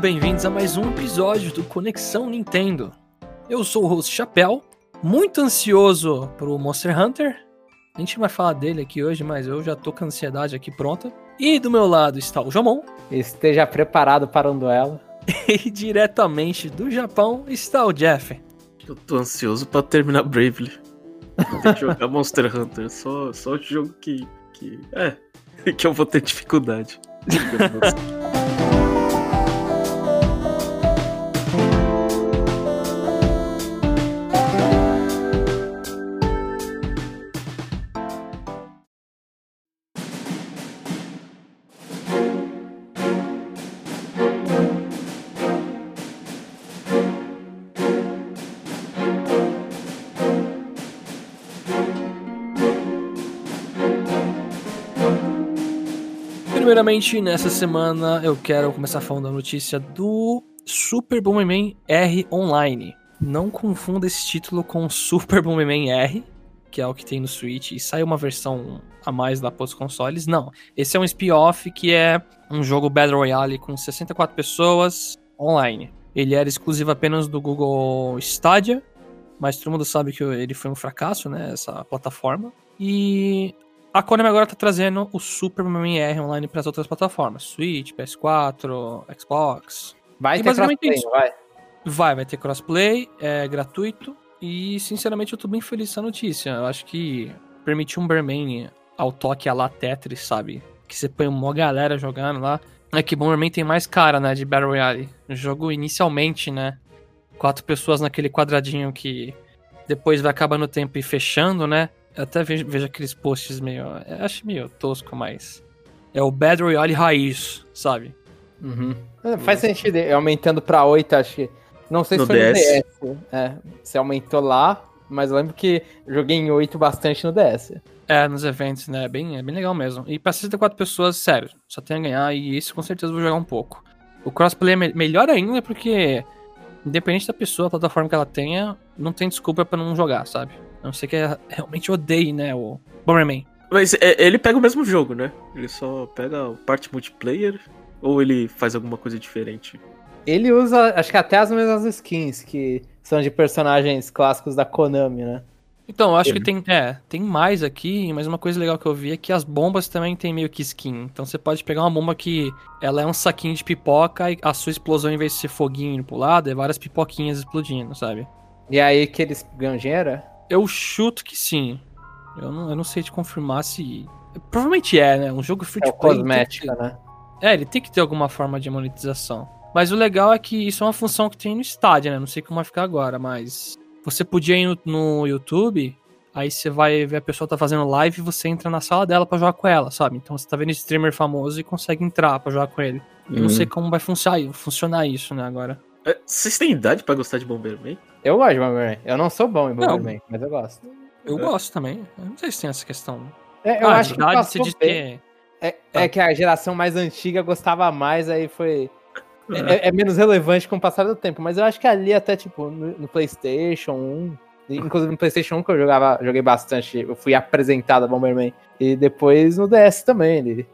bem-vindos a mais um episódio do Conexão Nintendo. Eu sou o host Chapéu, muito ansioso pro Monster Hunter. A gente vai falar dele aqui hoje, mas eu já tô com a ansiedade aqui pronta. E do meu lado está o Jomon. Esteja preparado para um duelo. E diretamente do Japão está o Jeff. Eu tô ansioso pra terminar Bravely. Tem que jogar Monster Hunter. Só, só o jogo que. que é. Que eu vou ter dificuldade. Primeiramente, nessa semana eu quero começar falando da notícia do Super Bomberman R Online. Não confunda esse título com Super Bomberman R, que é o que tem no Switch, e sai uma versão a mais lá para os consoles. Não, esse é um spin-off que é um jogo Battle Royale com 64 pessoas online. Ele era exclusivo apenas do Google Stadia, mas todo mundo sabe que ele foi um fracasso, né, essa plataforma. E a Konami agora tá trazendo o Super MMR online para as outras plataformas. Switch, PS4, Xbox. Vai E ter crossplay, isso. vai. Vai, vai ter crossplay, é gratuito. E, sinceramente, eu tô bem feliz com essa notícia. Eu acho que permitir um Bomberman ao toque a lá Tetris, sabe? Que você põe uma galera jogando lá. É que Bomberman tem mais cara, né, de Battle Royale. O jogo, inicialmente, né, quatro pessoas naquele quadradinho que depois vai acabando o tempo e fechando, né? Eu até vejo, vejo aqueles posts meio... Eu acho meio tosco, mas... É o Battle Royale raiz, sabe? Uhum. É, Faz sentido, ir aumentando pra 8, acho que. Não sei se No foi no DS. DS. É, você aumentou lá, mas eu lembro que eu joguei em 8 bastante no DS. É, nos eventos, né? É bem, é bem legal mesmo. E pra 64 pessoas, sério, só tem a ganhar e isso com certeza eu vou jogar um pouco. O crossplay é me- melhor ainda porque, independente da pessoa, a plataforma que ela tenha, não tem desculpa pra não jogar, sabe? A não ser que realmente odeie, né, o Bomberman. Mas é, ele pega o mesmo jogo, né? Ele só pega a parte multiplayer ou ele faz alguma coisa diferente? Ele usa, acho que até as mesmas skins, que são de personagens clássicos da Konami, né? Então, eu acho Ele- que tem, é, tem mais aqui, mas uma coisa legal que eu vi é que as bombas também tem meio que skin. Então você pode pegar uma bomba que ela é um saquinho de pipoca e a sua explosão, em vez de ser foguinho indo pro lado, é várias pipoquinhas explodindo, sabe? E aí que eles ganham dinheiro? Eu chuto que sim. Eu não, eu não sei te confirmar se. Provavelmente é, né? Um jogo free É to play. que cosmética, né? É, ele tem que ter alguma forma de monetização. Mas o legal é que isso é uma função que tem no estádio, né? Não sei como vai ficar agora, mas. Você podia ir no, no YouTube, aí você vai ver a pessoa tá fazendo live e você entra na sala dela pra jogar com ela, sabe? Então você tá vendo esse streamer famoso e consegue entrar pra jogar com ele. Eu não sei como vai funcionar, funcionar isso, né, agora. É, Vocês têm idade pra gostar de Bomberman? Eu gosto de Bomberman. Eu não sou bom em Não. Bomberman, mas eu gosto. Eu É. gosto também. Eu não sei se tem essa questão. É, eu ah, acho que passou diz bem. que. É, é que a geração mais antiga gostava mais, aí foi. É, é menos relevante com o passar do tempo. Mas eu acho que ali até, tipo, no, no PlayStation 1. e Inclusive no PlayStation 1 que eu jogava, joguei bastante. Eu fui apresentado a Bomberman. E depois no DS também, ele.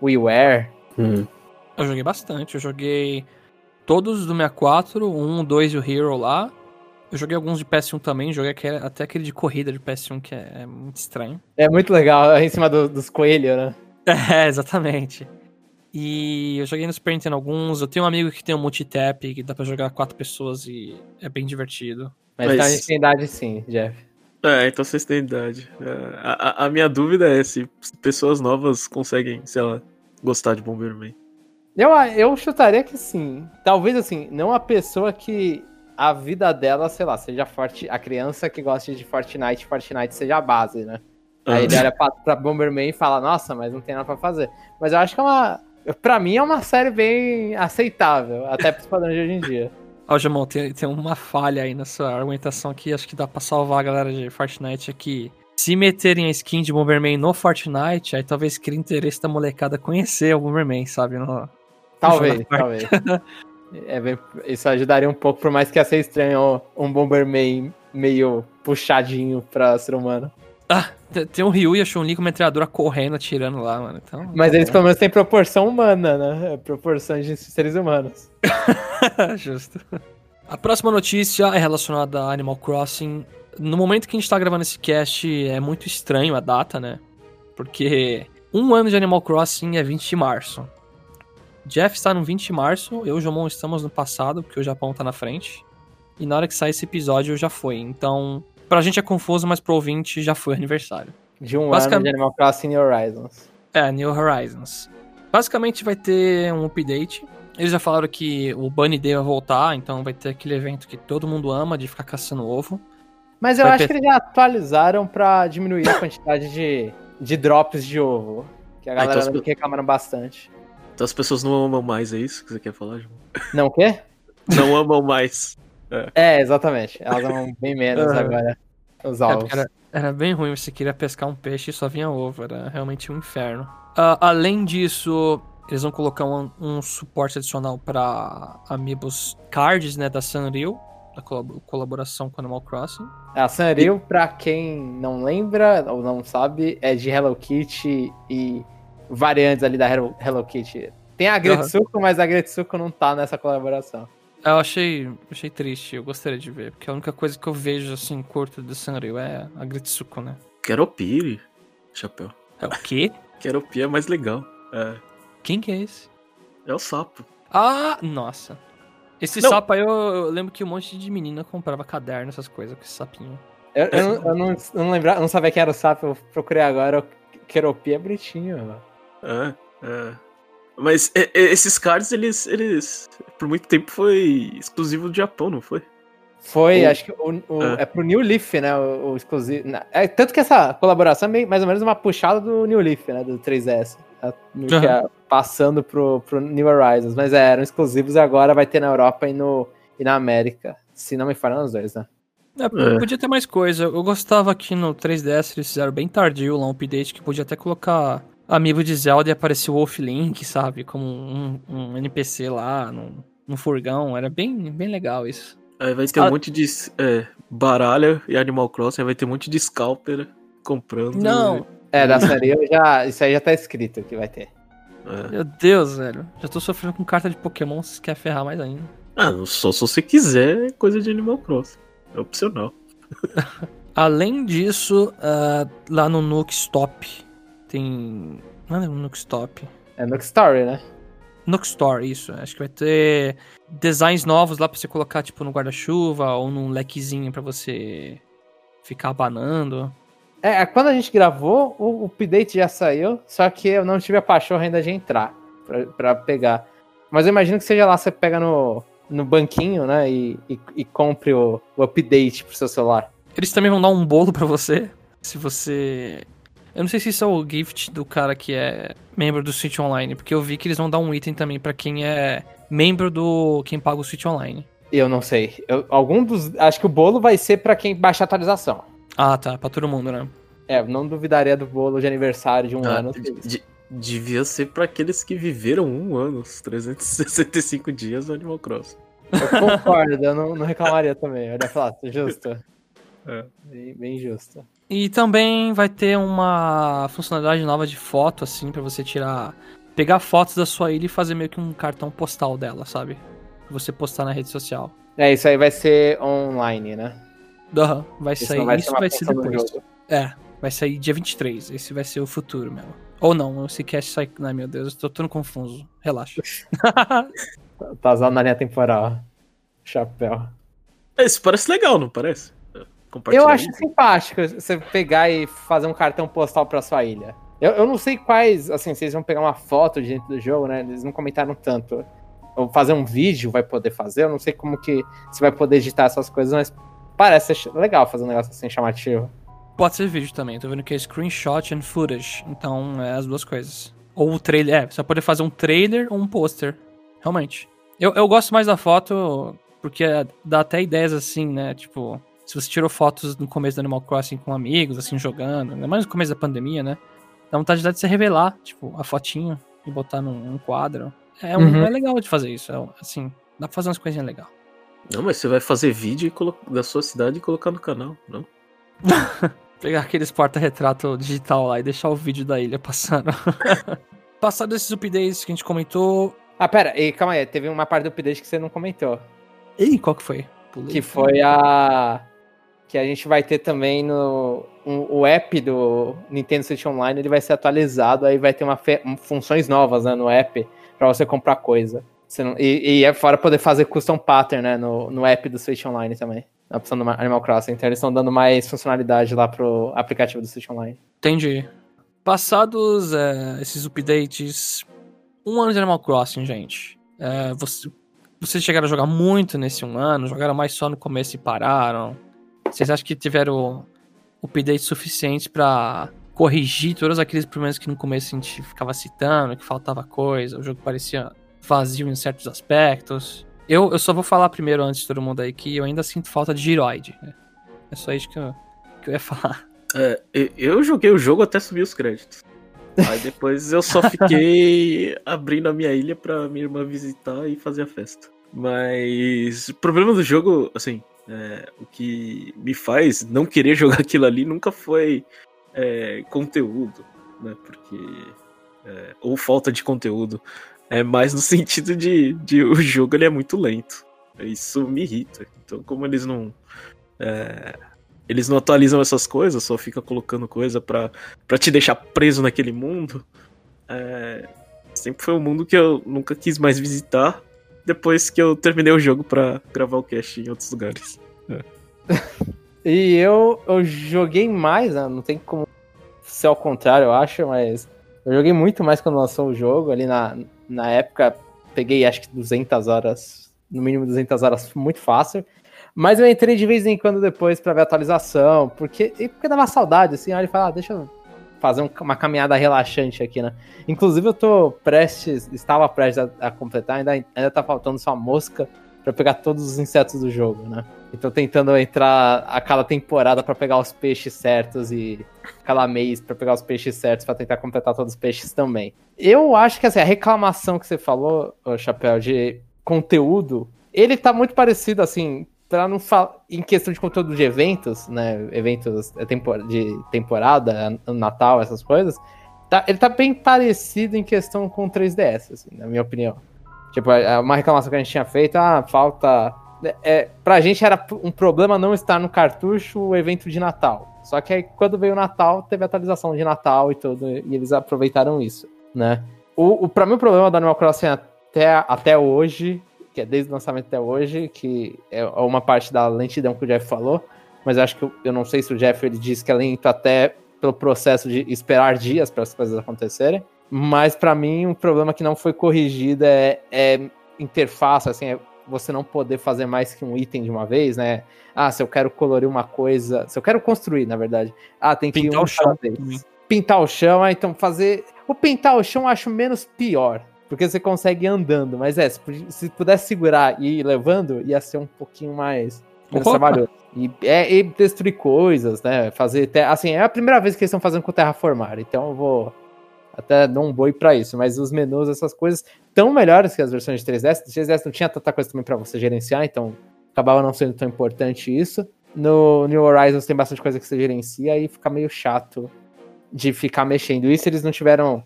WiiWare. Hum. Eu joguei bastante. Eu joguei todos do 64, o 1, o 2 e o Hero lá. Eu joguei alguns de PS1 também, joguei aquele- até aquele de corrida de PS1 que é, é muito estranho. É muito legal, em cima do- dos coelhos, né? É, exatamente. E eu joguei no Super Nintendo alguns. Eu tenho um amigo que tem um multitap que dá pra jogar quatro pessoas e é bem divertido. Mas, Mas- então a gente tem idade sim, Jeff. É, então vocês têm idade. É, a, a- a minha dúvida é se se pessoas novas conseguem, sei lá, gostar de Bomberman. Eu, eu chutaria que sim. Talvez assim, não a pessoa que a vida dela, sei lá, seja forte. A criança que gosta de Fortnite, Fortnite seja a base, né? Aí ele Ah. olha pra, pra Bomberman e fala, nossa, mas não tem nada pra fazer. Mas eu acho que é uma. Pra mim é uma série bem aceitável, até pros padrões de hoje em dia. Ó, Jamon, tem, tem uma falha aí na sua argumentação aqui, acho que dá pra salvar a galera de Fortnite aqui. Se meterem a skin de Bomberman no Fortnite, aí talvez crie interesse da molecada conhecer o Bomberman, sabe? No... Talvez, talvez. É bem- isso ajudaria um pouco, por mais que ia ser estranho um Bomberman meio puxadinho pra ser humano. Ah, te- tem o Ryu e a Chun-Li com metralhadora correndo, atirando lá, mano. Então, Mas tá eles pelo menos têm proporção humana, né? É Proporção de seres humanos. Justo. A próxima notícia é relacionada a Animal Crossing. No momento que a gente tá gravando esse cast, é muito estranho a data, né? Porque um ano de Animal Crossing é 20 de março. Jeff está no 20 de março, eu e o Jomon estamos no passado, porque o Japão tá na frente. E na hora que sair esse episódio já foi. Então, pra gente é confuso, mas pro ouvinte já foi aniversário. De um ano Basicamente- de Animal Crossing New Horizons. É, New Horizons. Basicamente vai ter um update. Eles já falaram que o Bunny Day vai voltar, então vai ter aquele evento que todo mundo ama de ficar caçando ovo. Mas eu Vai acho ter- que eles já atualizaram pra diminuir a quantidade de, de drops de ovo. Que a Ah, então galera pe- que reclamaram bastante. Então as pessoas não amam mais, é isso que você quer falar, João? Não o quê? Não amam mais. É, exatamente. Elas amam bem menos Aham. agora. Os É, ovos. porque era, era bem ruim, você queria pescar um peixe e só vinha ovo, era realmente um inferno. Ah, além disso, eles vão colocar um, um suporte adicional para Amiibos Cards, né, da Sanrio, da colab- colaboração com Animal Crossing. A Sanrio, pra quem não lembra ou não sabe, é de Hello Kitty e variantes ali da Hello, Hello Kitty. Tem a Gretsuko, mas a Gretsuko não tá nessa colaboração. Eu achei, achei triste, eu gostaria de ver, porque a única coisa que eu vejo, assim, curta do Sanrio é a Gritsuko, né? Queropiri, chapéu. É o quê? Queropi é mais legal. É, Quem que é esse? é o sapo. Ah, nossa. Esse Não. sapo aí, eu, eu lembro que um monte de menina comprava caderno, essas coisas, com esse sapinho. Eu, eu não, eu não, eu não lembrava, eu não sabia quem era o sapo, eu procurei agora. O Keropi é bonitinho, mano. É, é. Mas é, esses cards, eles, eles. Por muito tempo foi exclusivo do Japão, não foi? Foi, O- acho que o, o- É. é. pro New Leaf, né? O, o exclusivo. É, tanto que essa colaboração é meio- mais ou menos uma puxada do New Leaf, né? Do 3DS. É, é passando pro, pro New Horizons. Mas é, eram exclusivos e agora vai ter na Europa e, no, e na América. Se não me falham os dois, né? É, É. Podia ter mais coisa. Eu gostava que no 3DS eles fizeram bem tardio lá um update que podia até colocar amiibo de Zelda e aparecer o Wolf Link, sabe? Como um, um NPC lá, num, num furgão. Era bem, bem legal isso. Aí vai ter Ah. um monte de é, baralha e Animal Crossing, aí vai ter um monte de scalper comprando. Não, É, da série eu já. Isso aí já tá escrito que vai ter. É. meu Deus, velho. Já tô sofrendo com carta de Pokémon, vocês querem ferrar mais ainda. Ah, só se você quiser é coisa de Animal Crossing. É opcional. Além disso, ah, lá no Nook Stop tem. Não é no Nook Stop. É Nook Story, né? Nook Store, isso. Acho que vai ter designs novos lá pra você colocar, tipo, no guarda-chuva ou num lequezinho pra você ficar abanando. É, quando a gente gravou, o, update já saiu, só que eu não tive a pachorra ainda de entrar pra, pra pegar. Mas eu imagino que seja lá, você pega no, no banquinho, né, e, e, e compre o, o update pro seu celular. Eles também vão dar um bolo pra você, se você... Eu não sei se isso é o gift do cara que é membro do Switch Online, porque eu vi que eles vão dar um item também pra quem é membro do... quem paga o Switch Online. Eu não sei. Eu- algum dos. Acho que o bolo vai ser pra quem baixa a atualização. Ah, tá, pra todo mundo, né? É, não duvidaria do bolo de aniversário de um Ah, ano. de- de- devia ser pra aqueles que viveram um ano, os 365 dias do Animal Crossing. Eu concordo, eu não, não reclamaria também. Eu ia falar, justo. É. Bem, bem justo. E também vai ter uma funcionalidade nova de foto, assim, pra você tirar. Pegar fotos da sua ilha e fazer meio que um cartão postal dela, sabe? Pra você postar na rede social. É, isso aí vai ser online, né? Aham, vai Isso sair. vai isso vai ser depois. jogo. É, vai sair dia 23. Esse vai ser o futuro mesmo. Ou não, esse cast sai. Ai meu Deus, eu tô todo confuso. Relaxa. Tá usando na linha temporal. Chapéu. É, Isso parece legal, não parece? Compartilhar Eu acho simpático você pegar e fazer um cartão postal pra sua ilha. Eu, eu não sei quais, assim, vocês vão pegar uma foto de dentro do jogo, né? Eles não comentaram tanto. Ou fazer um vídeo vai poder fazer, eu não sei como que você vai poder editar essas coisas, mas parece legal fazer um negócio assim chamativo. Pode ser vídeo também, tô vendo que é screenshot and footage. Então é as duas coisas. Ou o trailer. É, você vai poder fazer um trailer ou um pôster. Realmente. Eu, eu gosto mais da foto porque dá até ideias assim, né? Tipo, se você tirou fotos no começo do Animal Crossing com amigos, assim, jogando, ainda mais no começo da pandemia, né? Dá vontade de você revelar, tipo, a fotinho e botar num, num quadro. É, um, Uhum. é legal de fazer isso. É, assim, dá pra fazer umas coisinhas legais. Não, mas você vai fazer vídeo e colo- da sua cidade e colocar no canal, não? Pegar aqueles porta-retrato digital lá e deixar o vídeo da ilha passando. Passado esses updates que a gente comentou. Ah, pera, e calma aí, teve uma parte do update que você não comentou. Ih, qual que foi? Pulei. Que foi a. Que a gente vai ter também no. Um, o app do Nintendo Switch Online ele vai ser atualizado, aí vai ter uma funções novas né, no app para você comprar coisa. Você não... e, e é fora poder fazer custom pattern né, no, no app do Switch Online também. Na opção do Animal Crossing. Então eles estão dando mais funcionalidade lá pro aplicativo do Switch Online. Entendi. Passados é, esses updates, um ano de Animal Crossing, gente. É, você, vocês chegaram a jogar muito nesse um ano? Jogaram mais só no começo e pararam? Vocês acham que tiveram updates suficientes para corrigir todos aqueles problemas que no começo a gente ficava citando, que faltava coisa, o jogo parecia vazio em certos aspectos? Eu, eu só vou falar primeiro antes de todo mundo aí que eu ainda sinto falta de giroid. Né? É só isso que eu, que eu ia falar. É, eu joguei o jogo até subir os créditos. Aí depois eu só fiquei abrindo a minha ilha pra minha irmã visitar e fazer a festa. Mas o problema do jogo, assim, é, o que me faz não querer jogar aquilo ali nunca foi é, conteúdo, né? Porque. É, ou falta de conteúdo. É mais no sentido de, de o jogo ele é muito lento. Isso me irrita. Então, como eles não. É, eles não atualizam essas coisas, só fica colocando coisa pra te deixar preso naquele mundo. É, sempre foi um mundo que eu nunca quis mais visitar depois que eu terminei o jogo pra gravar o cast em outros lugares. É. e eu, eu joguei mais, né? não tem como ser ao contrário, eu acho, mas eu joguei muito mais quando lançou o jogo. Ali na, na época, peguei acho que 200 horas, no mínimo 200 horas, muito fácil. Mas eu entrei de vez em quando depois para ver a atualização, porque, porque dava saudade, assim, olha e fala, ah, deixa eu fazer um, uma caminhada relaxante aqui, né? Inclusive eu tô prestes, estava prestes a, a completar, ainda, ainda tá faltando só a mosca para pegar todos os insetos do jogo, né? Então tentando entrar a cada temporada para pegar os peixes certos e cada mês para pegar os peixes certos para tentar completar todos os peixes também. Eu acho que assim, a reclamação que você falou, Chapéu, de conteúdo, ele tá muito parecido assim, para não falar em questão de conteúdo de eventos, né, eventos de temporada, Natal, essas coisas, tá, ele tá bem parecido em questão com o 3DS, assim, na minha opinião. Tipo, é, é uma reclamação que a gente tinha feito, ah, falta é, pra gente era um problema não estar no cartucho o evento de Natal. Só que aí quando veio o Natal, teve atualização de Natal e tudo, e eles aproveitaram isso, né? O, o, pra mim o problema do Animal Crossing até, até hoje que é desde o lançamento até hoje, que é uma parte da lentidão que o Jeff falou, mas acho que eu, eu não sei se o Jeff ele disse que é lento até pelo processo de esperar dias para as coisas acontecerem, mas para mim um problema que não foi corrigido é, é interface, assim, é você não poder fazer mais que um item de uma vez, né? Ah, se eu quero colorir uma coisa, se eu quero construir, na verdade, ah, tem que pintar um o chão. Pintar o chão, ah, então fazer o pintar o chão eu acho menos pior, porque você consegue ir andando, mas é, se pudesse segurar e ir levando, ia ser um pouquinho mais menos trabalhoso. E, é, e destruir coisas, né? Fazer. Assim, é a primeira vez que eles estão fazendo com Terraformar, então eu vou até dar um boi para isso. Mas os menus, essas coisas, tão melhores que as versões de 3DS. O 3DS não tinha tanta coisa também para você gerenciar, então acabava não sendo tão importante isso. No New Horizons tem bastante coisa que você gerencia e fica meio chato de ficar mexendo. Isso eles não tiveram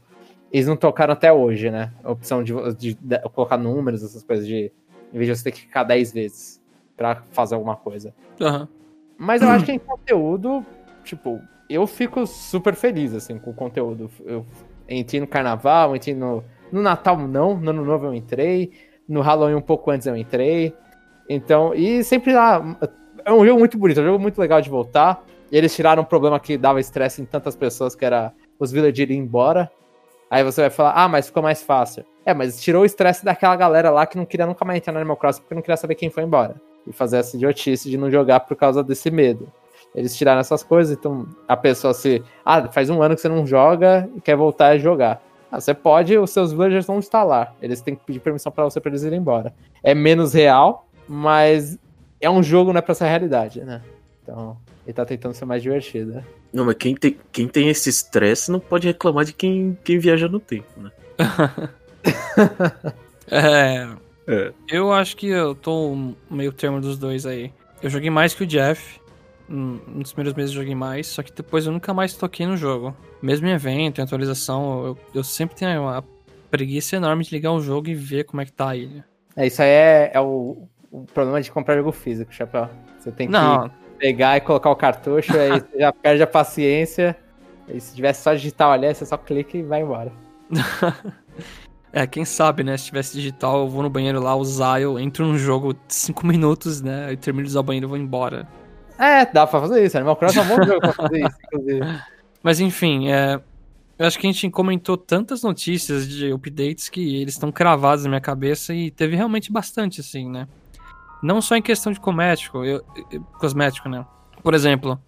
eles não tocaram até hoje, né? A opção de, de, de, colocar números, essas coisas de. Em vez de você ter que ficar 10 vezes pra fazer alguma coisa. Uhum. Mas eu acho que em conteúdo, tipo, eu fico super feliz, assim, com o conteúdo. Eu entrei no carnaval, entrei no. No Natal não, no Ano Novo eu entrei. No Halloween um pouco antes eu entrei. Então, e sempre lá. É um jogo muito bonito, é um jogo muito legal de voltar. E eles tiraram um problema que dava estresse em tantas pessoas, que era os villagers irem embora. Aí você vai falar, ah, mas ficou mais fácil. É, mas tirou o estresse daquela galera lá que não queria nunca mais entrar no Animal Crossing porque não queria saber quem foi embora. E fazer essa idiotice de não jogar por causa desse medo. Eles tiraram essas coisas, então a pessoa se. Ah, faz um ano que você não joga e quer voltar a jogar. Ah, você pode, os seus villagers vão instalar. Eles têm que pedir permissão para você para eles irem embora. É menos real, mas é um jogo, não é pra ser realidade, né? Então, ele tá tentando ser mais divertido. Né? Não, mas quem tem, quem tem esse estresse não pode reclamar de quem, quem viaja no tempo, né? é, é. Eu acho que eu tô meio termo dos dois aí. Eu joguei mais que o Jeff. Dos primeiros meses eu joguei mais, só que depois eu nunca mais toquei no jogo. Mesmo em evento, em atualização, eu, eu sempre tenho uma preguiça enorme de ligar o jogo e ver como é que tá a ilha. É, isso aí é, é o, o problema de comprar jogo físico, Chapéu. Você tem que Não, pegar e colocar o cartucho, aí você já perde a paciência. E se tivesse só digital ali, você só clica e vai embora. é, quem sabe, né? Se tivesse digital, eu vou no banheiro lá usar, eu entro num jogo 5 minutos, né? Eu termino de usar o banheiro e vou embora. É, dá pra fazer isso. Animal Crossing é um bom jogo pra fazer isso, inclusive. Mas enfim, é, eu acho que a gente comentou tantas notícias de updates que eles estão cravados na minha cabeça e teve realmente bastante, assim, né? Não só em questão de cosmético, eu, eu- cosmético, né? Por exemplo,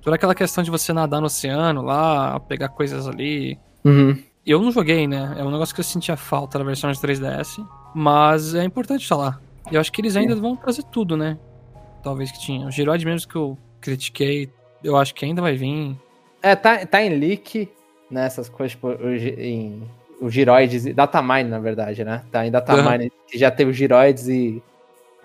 toda aquela questão de você nadar no oceano lá, pegar coisas ali. Uhum. Eu não joguei, né? É um negócio que eu sentia falta na versão de 3DS, mas é importante falar. Eu acho que eles ainda vão trazer tudo, né? Talvez que tinha. O Giroid mesmo que eu critiquei, eu acho que ainda vai vir. É, tá, tá em leak, né? Essas coisas, tipo, em, o Giroides, Datamine, na verdade, né? Tá em Datamine, que já teve o Giroides e,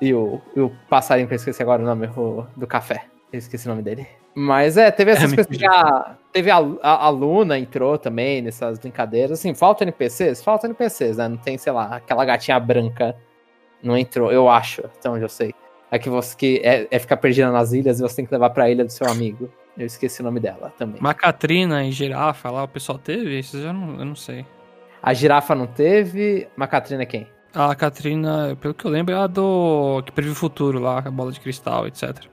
e, o, e o passarinho, que eu esqueci agora o nome, o, do café. Eu esqueci o nome dele. Mas é, teve essas coisas. que a- teve a, a, a Luna entrou também nessas brincadeiras. Assim, falta NPCs? Falta NPCs, né? Não tem, sei lá, aquela gatinha branca não entrou, eu acho, até onde eu sei. É que você que é, é ficar perdida nas ilhas e você tem que levar pra ilha do seu amigo. Eu esqueci o nome dela também. Macatrina e girafa lá, o pessoal teve? Isso eu não, eu não sei. A girafa não teve. Macatrina é quem? A Katrina, pelo que eu lembro, é a do que previu o futuro lá, a bola de cristal, etc.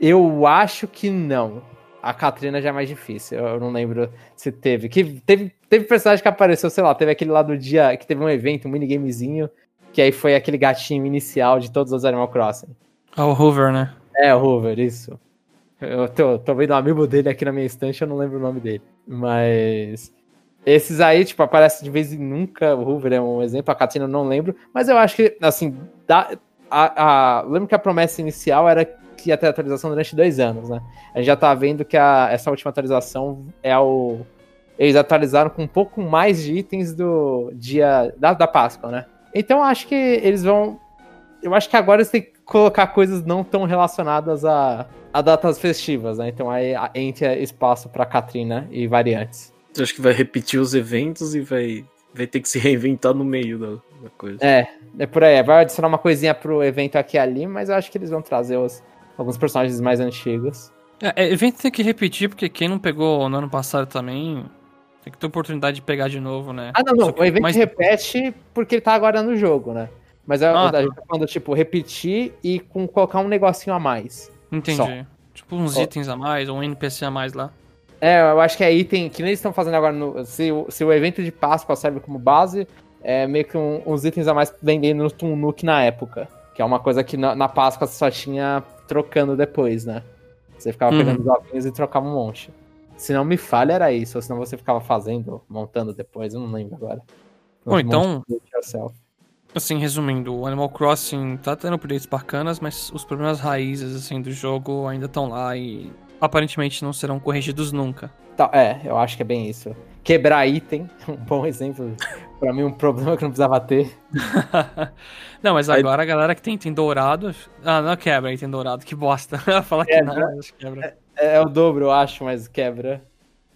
Eu acho que não. A Katrina já é mais difícil. Eu não lembro se teve. Que teve, teve personagem que apareceu, sei lá, teve aquele lá do dia que teve um evento, um minigamezinho, que aí foi aquele gatinho inicial de todos os Animal Crossing. Ah, o Hoover, né? É, o Hoover, isso. Eu tô, tô vendo um amigo dele aqui na minha estante, eu não lembro o nome dele. Mas. Esses aí, tipo, aparecem de vez em nunca. O Hoover é um exemplo, a Katrina eu não lembro. Mas eu acho que, assim, a, a, lembro que a promessa inicial era que ia ter atualização durante dois anos, né? A gente já tá vendo que a, essa última atualização é o. Eles atualizaram com um pouco mais de itens do dia da, da Páscoa, né? Então eu acho que eles vão. Eu acho que agora eles têm que colocar coisas não tão relacionadas a, a datas festivas, né? Então aí entra espaço pra Katrina e variantes. Acho que vai repetir os eventos e vai, vai ter que se reinventar no meio da, da coisa. É, é por aí. Vai adicionar uma coisinha pro evento aqui e ali, mas eu acho que eles vão trazer os, alguns personagens mais antigos. É, é, evento tem que repetir, porque quem não pegou no ano passado também tem que ter oportunidade de pegar de novo, né? Ah, não, não. Que- O evento mas- repete porque ele tá agora no jogo, né? Mas a, Ah, a gente tá falando, tipo, repetir e com colocar um negocinho a mais. Entendi. só. Tipo uns itens a mais, ou um NPC a mais lá. É, eu acho que é item que nem eles estão fazendo agora. No, se, o- se o evento de Páscoa serve como base, é meio que um- uns itens a mais vendendo no Nook na época. Que é uma coisa que na, na Páscoa você só tinha trocando depois, né? Você ficava Uhum. pegando os ovinhos e trocava um monte. Se não me falha, era isso. Ou senão você ficava fazendo, montando depois. Eu não lembro agora. Bom, então-. Assim, resumindo, o Animal Crossing tá tendo updates bacanas, mas os problemas raízes, assim, do jogo ainda estão lá e aparentemente não serão corrigidos nunca. Tá, é, eu acho que é bem isso. Quebrar item, um bom exemplo. pra mim, um problema que não precisava ter. não, mas Aí- agora a galera que tem item dourado. Ah, não quebra item dourado, que bosta. Falar que Quebra. não, mas quebra. É, é o dobro, eu acho, mas quebra.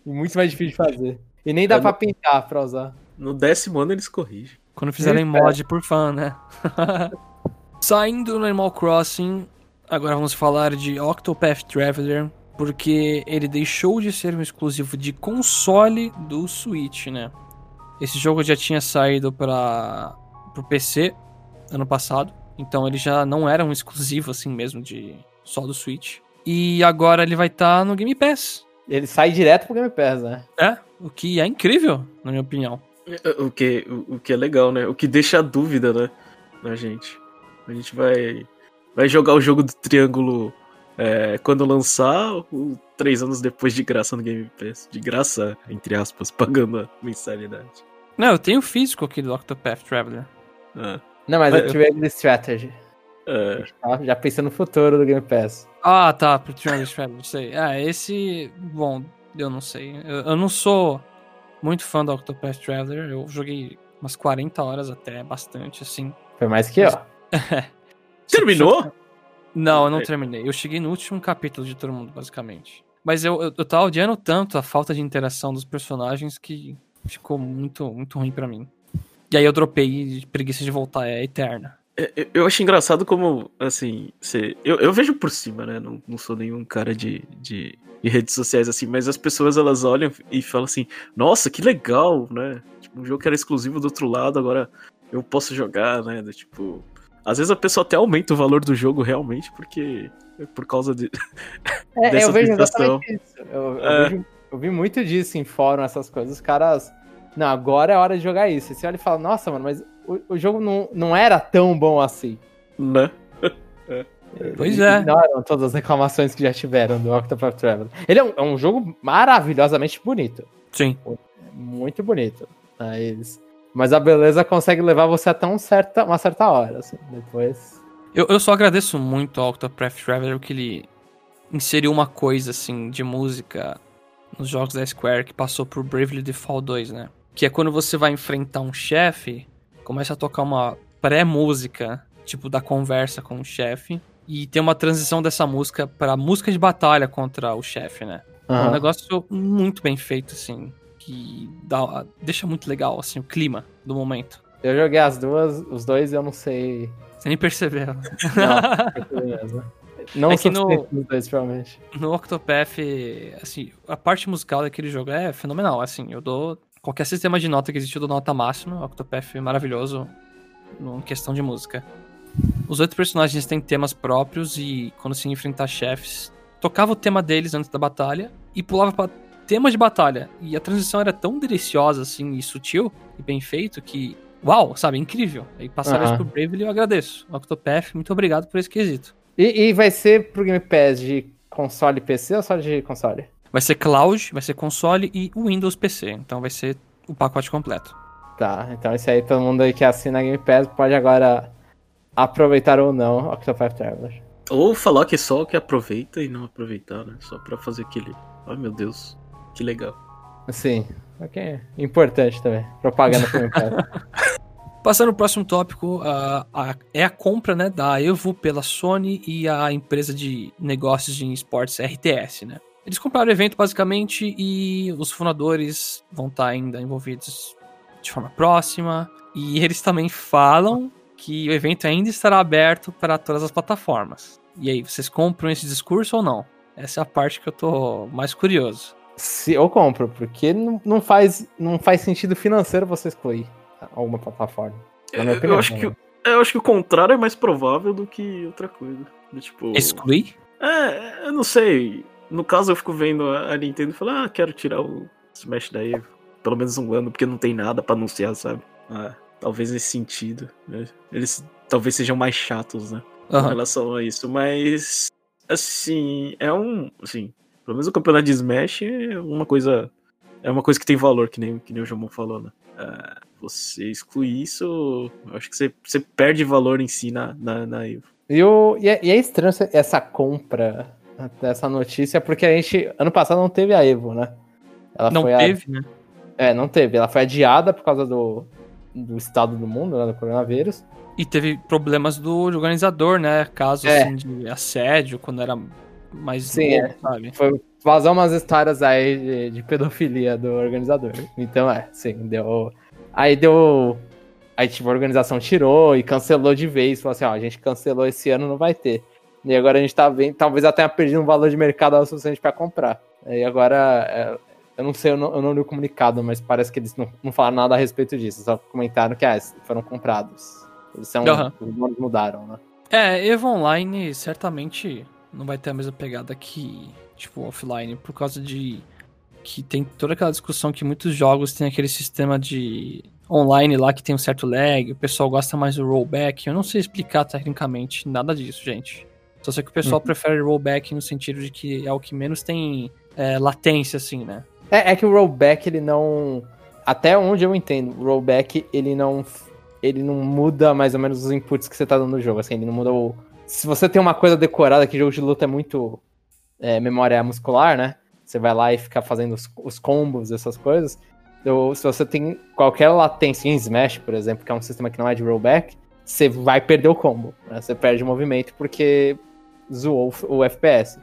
E muito mais difícil de fazer. E nem dá É, pra no- pintar pra usar. No décimo ano eles corrigem. Quando fizerem mod por fã, né? Saindo do Animal Crossing, agora vamos falar de Octopath Traveler, porque ele deixou de ser um exclusivo de console do Switch, né? Esse jogo já tinha saído para pro PC ano passado, então ele já não era um exclusivo assim mesmo de só do Switch. E agora ele vai estar no Game Pass. Ele sai direto pro Game Pass, né? É, o que é incrível, na minha opinião. O que, o, o que é legal, né? O que deixa a dúvida, né? Na gente. A gente vai, vai jogar o jogo do triângulo é, quando lançar, ou três anos depois de graça no Game Pass. De graça, entre aspas, pagando a mensalidade. Não, eu tenho o físico aqui do Octopath Traveler. Ah, Não, mas É, eu tive de strategy. é, tá? Já pensando no futuro do Game Pass. Ah, tá, pro Traveler Traveler, sei. Ah, esse. Bom, eu não sei. Eu, eu não sou muito fã do Octopath Traveler. Eu joguei umas 40 horas até, bastante, assim. Foi mais que, ó. Terminou? Não, eu não terminei. Eu cheguei no último capítulo de todo mundo, basicamente. Mas eu, eu, eu tava odiando tanto a falta de interação dos personagens que ficou muito, muito ruim pra mim. E aí eu dropei e preguiça de voltar, é eterna. É, eu- Eu acho engraçado como, assim, você, eu, eu vejo por cima, né? Não, não sou nenhum cara de, de, de redes sociais assim, mas as pessoas elas olham e falam assim: Nossa, que legal, né? Tipo, um jogo que era exclusivo do outro lado, agora eu posso jogar, né? Do Tipo, às vezes a pessoa até aumenta o valor do jogo realmente, porque é por causa de. É, dessa eu vejo sensação. exatamente isso. Eu, eu É. vejo- eu vi muito disso em fórum, essas coisas. Os caras. Não, agora é hora de jogar isso. E você olha e fala, nossa, mano, mas o, o jogo não, não era tão bom assim. Né? Pois Eles é. Ignoram todas as reclamações que já tiveram do Octopath Traveler. Ele é um, é um jogo maravilhosamente bonito. Sim. Muito bonito. Mas, mas a beleza consegue levar você até um certa, uma certa hora, assim. Depois. Eu, eu só agradeço muito ao Octopath Traveler que ele inseriu uma coisa, assim, de música nos jogos da Square que passou por Bravely Default 2, né? Que é quando você vai enfrentar um chefe, começa a tocar uma pré-música, tipo, da conversa com o chefe, e tem uma transição dessa música pra música de batalha contra o chefe, né? É um negócio muito bem feito, assim, que dá, deixa muito legal, assim, o clima do momento. Eu joguei as duas, os dois, eu não sei. Você nem percebeu. Não, mesmo. Não É que no- dois, provavelmente. No Octopath, assim, a parte musical daquele jogo é fenomenal, assim, eu dou qualquer sistema de nota que existe, eu dou nota máxima, o Octopath é maravilhoso em questão de música. Os outros personagens têm temas próprios e quando se enfrentar chefes, tocava o tema deles antes da batalha e pulava pra tema de batalha. E a transição era tão deliciosa, assim, e sutil e bem feito que, uau, sabe, incrível. Aí passaram Aham. isso pro Bravely e eu agradeço. Octopath, muito obrigado por esse quesito. E, e vai ser pro Game Pass de console e PC ou só de console? Vai ser cloud, vai ser console e o Windows PC. Então vai ser o pacote completo. Tá, então esse aí todo mundo aí que assina Game Pass pode agora aproveitar ou não Octopath Traveler. Ou falar que é só que aproveita e não aproveitar, né? Só pra fazer aquele. Ai meu Deus, que legal. Sim, ok. Importante também. Propaganda pro Pass. Passando pro próximo tópico, a- a- é a compra né, da Evo pela Sony e a empresa de negócios de esportes RTS, né? Eles compraram o evento basicamente e os fundadores vão estar ainda envolvidos de forma próxima. E eles também falam que o evento ainda estará aberto para todas as plataformas. E aí, vocês compram esse discurso ou não? Essa é a parte que eu tô mais curioso. Se eu compro, porque não, não, faz, não faz sentido financeiro você excluir alguma plataforma. Na minha Eu, opinião, eu acho que, né? eu acho que o contrário é mais provável do que outra coisa. Do Tipo, Excluir? É, eu não sei. No caso, eu fico vendo a Nintendo e falo, ah, quero tirar o Smash da Evo. Pelo menos um ano, porque não tem nada pra anunciar, sabe? Ah, talvez nesse sentido. né? Eles talvez sejam mais chatos, né? Com Aham. relação a isso. Mas, assim, é um. Assim, pelo menos o campeonato de Smash é uma coisa. É uma coisa que tem valor, que nem, que nem o Jamon falou, né? Ah, você excluir isso, eu acho que você, você perde valor em si na, na, na Evo. E, o, e, é, e é estranho essa- compra dessa notícia, porque a gente, ano passado, não teve a Evo, né? Ela Não foi a- teve, né? é, não teve. Ela foi adiada por causa do, do estado do mundo, né, do coronavírus. E teve problemas do organizador, né? Casos É. assim, de assédio, quando era mais Sim, novo, é. sabe? Foi vazar umas histórias aí de, de pedofilia do organizador. Então, é, sim, deu. Aí deu. Aí, tipo, a organização tirou e cancelou de vez. Falou assim: ó, a gente cancelou esse ano, não vai ter. E agora a gente tá vendo. Talvez até tenha perdido um valor de mercado o suficiente pra comprar. E agora. é, eu não sei, eu não, eu não li o comunicado, mas parece que eles não, não falaram nada a respeito disso. Só comentaram que ah, foram comprados. Eles são. Aham. Os nomes mudaram, né? É, EVO Online certamente não vai ter a mesma pegada que, tipo, offline, por causa de que tem toda aquela discussão que muitos jogos têm aquele sistema de online lá que tem um certo lag, o pessoal gosta mais do rollback. Eu não sei explicar tecnicamente nada disso, gente. Só sei que o pessoal Uhum. prefere rollback no sentido de que é o que menos tem é, latência, assim, né? É, é que o rollback, ele não. Até onde eu entendo, o rollback, ele não. Ele não muda mais ou menos os inputs que você tá dando no jogo. Assim, ele não muda o. Se você tem uma coisa decorada, que jogo de luta é muito é, memória muscular, né? Você vai lá e fica fazendo os, os combos, essas coisas. Ou se você tem qualquer latência em Smash, por exemplo, que é um sistema que não é de rollback, você vai perder o combo. né? Você perde o movimento porque zoou o FPS.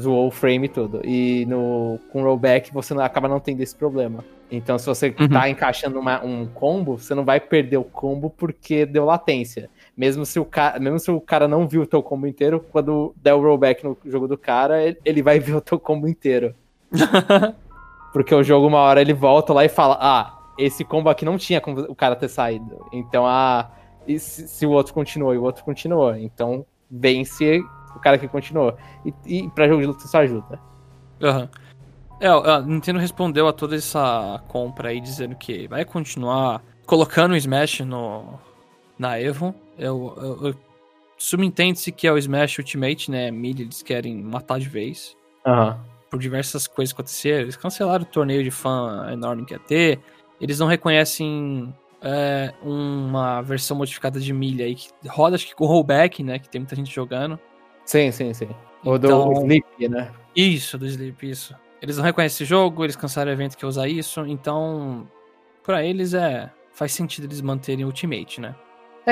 Zoou o frame e tudo. E no, com rollback você não, acaba não tendo esse problema. Então, se você Uhum. tá encaixando uma- um combo, você não vai perder o combo porque deu latência. Mesmo se o cara, mesmo se o cara não viu o teu combo inteiro, quando der o rollback no jogo do cara, ele, ele vai ver o teu combo inteiro. Porque o jogo, uma hora, ele volta lá e fala: Ah, esse combo aqui não tinha como o cara ter saído. Então, ah, e se, se o outro continuou e o outro continuou. Então, vence o cara que continuou. E, e pra jogo de luta isso ajuda. Aham. É, a Nintendo respondeu a toda essa compra aí dizendo que vai continuar colocando o Smash no, na Evo. Subentende-se que é o Smash Ultimate, né? Melee, eles querem matar de vez. Aham. Por diversas coisas que aconteceram. Eles cancelaram o torneio de fã enorme que ia ter. Eles não reconhecem é, uma versão modificada de milha aí que roda, acho que com rollback, né? Que tem muita gente jogando. Sim, sim, sim. O Então- do Sleep, né? Isso, do Sleep, isso. Eles não reconhecem esse jogo, eles cancelaram o evento que usa isso, então. Pra eles é. Faz sentido eles manterem o Ultimate, né?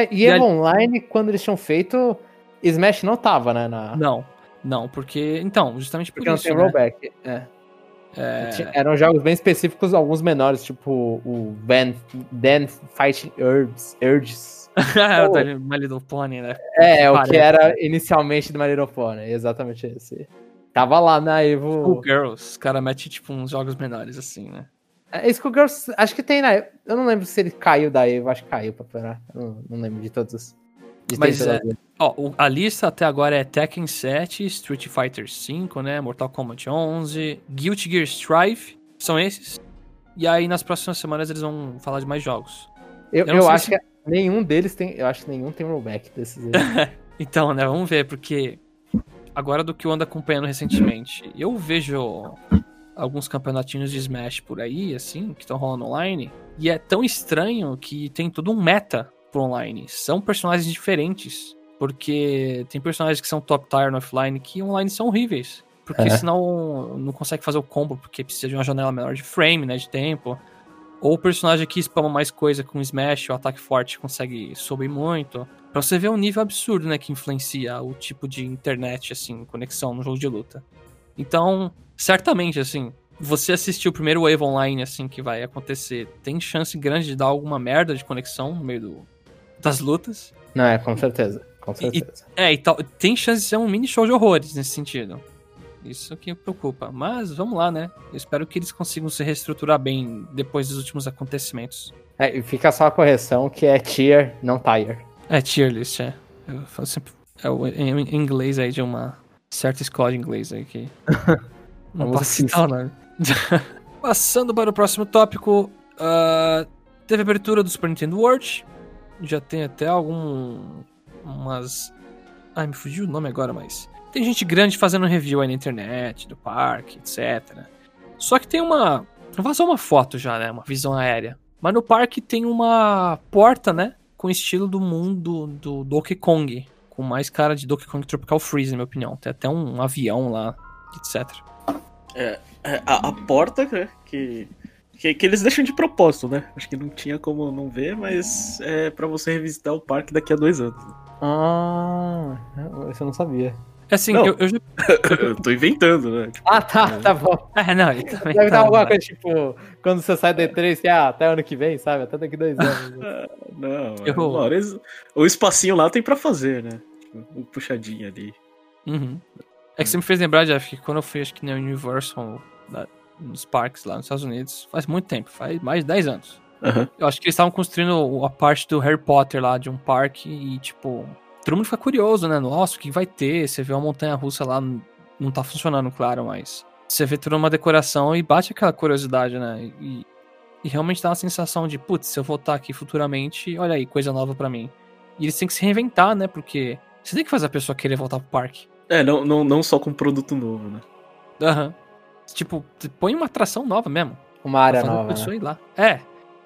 É, e E Evo ali- Online, quando eles tinham feito, Smash não tava, né? Na... Não, não, porque. Então, justamente por Porque não isso. tem né? rollback. É. É, Eram jogos bem específicos, alguns menores, tipo o Dan, Dan Fighting Urges. Urges. o da My Little Pony, né? É, o que era inicialmente do My Little Pony, exatamente esse. Tava lá na Evo. School Girls, os caras metem tipo uns jogos menores assim, né? É, acho que tem na Eu não lembro se ele caiu da Evo, acho que caiu pra parar. Eu não, não lembro de todos os. De Mas, é. Ó, a lista até agora é Tekken 7, Street Fighter 5, né? Mortal Kombat 11, Guilty Gear Strive, são esses. E aí nas próximas semanas eles vão falar de mais jogos. eu eu eu, acho se- que nenhum deles tem. Eu acho que nenhum tem rollback desses aí. Então, né, vamos ver, porque agora do que eu ando acompanhando recentemente, eu vejo alguns campeonatinhos de Smash por aí, assim, que estão rolando online, e é tão estranho que tem todo um meta pro online. São personagens diferentes, porque tem personagens que são top tier no offline que online são horríveis. Porque É. senão não consegue fazer o combo, porque precisa de uma janela menor de frame, né, de tempo. Ou o personagem que spama mais coisa com Smash, o ataque forte consegue subir muito. Pra você ver o nível absurdo, né, que influencia o tipo de internet, assim, conexão no jogo de luta. Então, certamente, assim, você assistir o primeiro Wave Online, assim, que vai acontecer, tem chance grande de dar alguma merda de conexão no meio do- das lutas. não, é, com certeza. Com E- certeza. É, e tal, tem chance de ser um mini show de horrores nesse sentido. Isso que me preocupa. Mas vamos lá, né? Eu espero que eles consigam se reestruturar bem depois dos últimos acontecimentos. É, e fica só a correção que é tier, não tire. É, tier list, é. Eu falo sempre. É o em, em inglês aí de uma certa escola de inglês aí que. Não posso citar o nome. Passando para o próximo tópico. ah, teve abertura do Super Nintendo World. Já tem até algum. umas. Ai, me fugiu o nome agora, mas. Tem gente grande fazendo review aí na internet, do parque, etc. Só que tem uma. Vazou uma foto já, né? Uma visão aérea. Mas no parque tem uma porta, né? Com estilo do mundo do Donkey Kong. Com mais cara de Donkey Kong Tropical Freeze, na minha opinião. Tem até um avião lá, etc. É, a, a porta, né, que, que, que eles deixam de propósito, né? Acho que não tinha como não ver, mas é pra você revisitar o parque daqui a dois anos. Ah, isso eu não sabia. É assim, Não. eu, eu já. Eu tô inventando, né? Tipo, Ah, tá, tá bom. É, não, também Deve tá, dar alguma coisa tipo, quando você sai do E3, você, ah, até ano que vem, sabe? Até daqui dois anos. não, Eu- é, uma hora eles- o espacinho lá tem pra fazer, né? Tipo, um puxadinho ali. Uhum. É que você me fez lembrar, Jeff, que quando eu fui, acho que na Universal, da- nos parques lá nos Estados Unidos, faz muito tempo, faz mais de 10 anos. Aham. Eu acho que eles estavam construindo a parte do Harry Potter lá, de um parque, e tipo, todo mundo fica curioso, né? Nossa, o que vai ter? Você vê uma montanha russa lá, não- tá funcionando, claro, mas você vê toda uma decoração e bate aquela curiosidade, né? E, e realmente dá uma sensação de, putz, se eu voltar aqui futuramente, olha aí, coisa nova pra mim. E eles têm que se reinventar, né? Porque você tem que fazer a pessoa querer voltar pro parque. É, não, não, não só com produto novo, né? Aham. Tipo, põe uma atração nova mesmo. Uma área nova. pessoa Né? ir lá. É.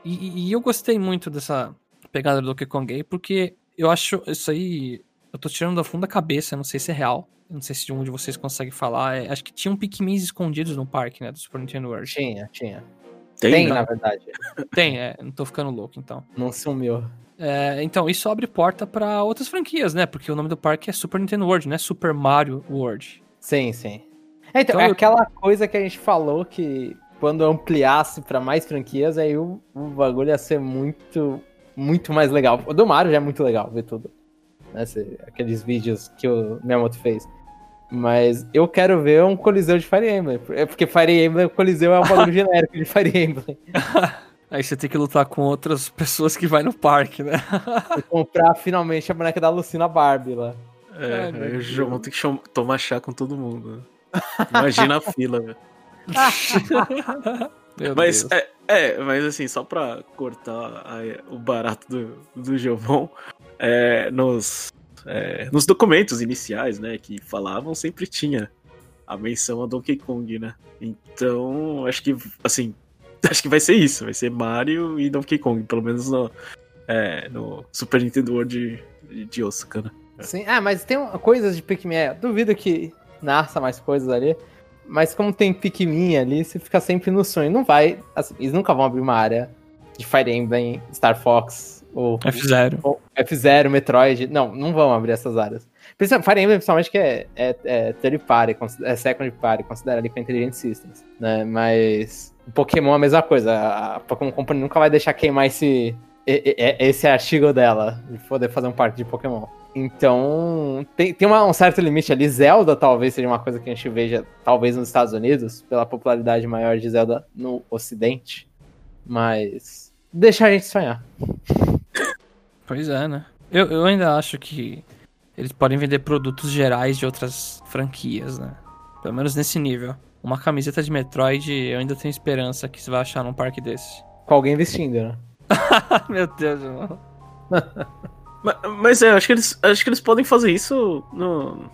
E, e- eu gostei muito dessa pegada do Donkey Kong Gay, porque eu acho isso aí. Eu tô tirando da fundo da cabeça, não sei se é real. Não sei se um de vocês consegue falar. é, acho que tinham Pikmins escondidos no parque, né? Do Super Nintendo World. Tinha, tinha. Tem, Tem, né? na verdade. Tem, é. Não tô ficando louco, então. Não sumiu. É, então, isso abre porta pra outras franquias, né? Porque o nome do parque é Super Nintendo World, né? Super Mario World. Sim, sim. É, então, Então, é eu- aquela coisa que a gente falou que quando ampliasse pra mais franquias, aí o, o bagulho ia ser muito, muito mais legal. O do Mario já é muito legal ver tudo. Né? Aqueles vídeos que o Miyamoto fez. Mas eu quero ver um Coliseu de Fire Emblem. É porque Fire Emblem, o Coliseu é um bagulho genérico de Fire Emblem. Aí você tem que lutar com outras pessoas que vai no parque, né? E comprar finalmente a boneca da Lucina Barbie lá. É, Ai, aí o. João tem que tomar chá com todo mundo. né? Imagina a fila, velho. Mas, é, é, mas assim, só pra cortar aí o barato do, do Giovão, é, nos, é, nos documentos iniciais, né, que falavam, sempre tinha a menção a Donkey Kong, né? Então, acho que, assim, acho que vai ser isso, vai ser Mario e Donkey Kong, pelo menos no, é, no Super Nintendo World de, de Osaka, né? Sim, ah, mas tem coisas de Pikmin. é, Duvido que nasça mais coisas ali. Mas como tem Pikmin ali, você fica sempre no sonho. Não vai. assim, eles nunca vão abrir uma área de Fire Emblem, Star Fox ou, F0. ou F0, Metroid. Não, não vão abrir essas áreas. Principalmente, Fire Emblem, principalmente, que é, é, é third party, é second party, considera ali com Intelligent Systems. Né? Mas Pokémon é a mesma coisa. A Pokémon Company nunca vai deixar queimar esse, esse artigo dela, de poder fazer um parque de Pokémon. Então, tem, tem uma- um certo limite ali. Zelda talvez seja uma coisa que a gente veja, talvez nos Estados Unidos, pela popularidade maior de Zelda no Ocidente. Mas. Deixa a gente sonhar. Pois é, né? Eu, eu ainda acho que eles podem vender produtos gerais de outras franquias, né? Pelo menos nesse nível. Uma camiseta de Metroid, eu ainda tenho esperança que você vai achar num parque desse. Com alguém vestindo, né? Meu Deus, mano. Mas, mas é, acho que eles, acho que eles podem fazer isso no,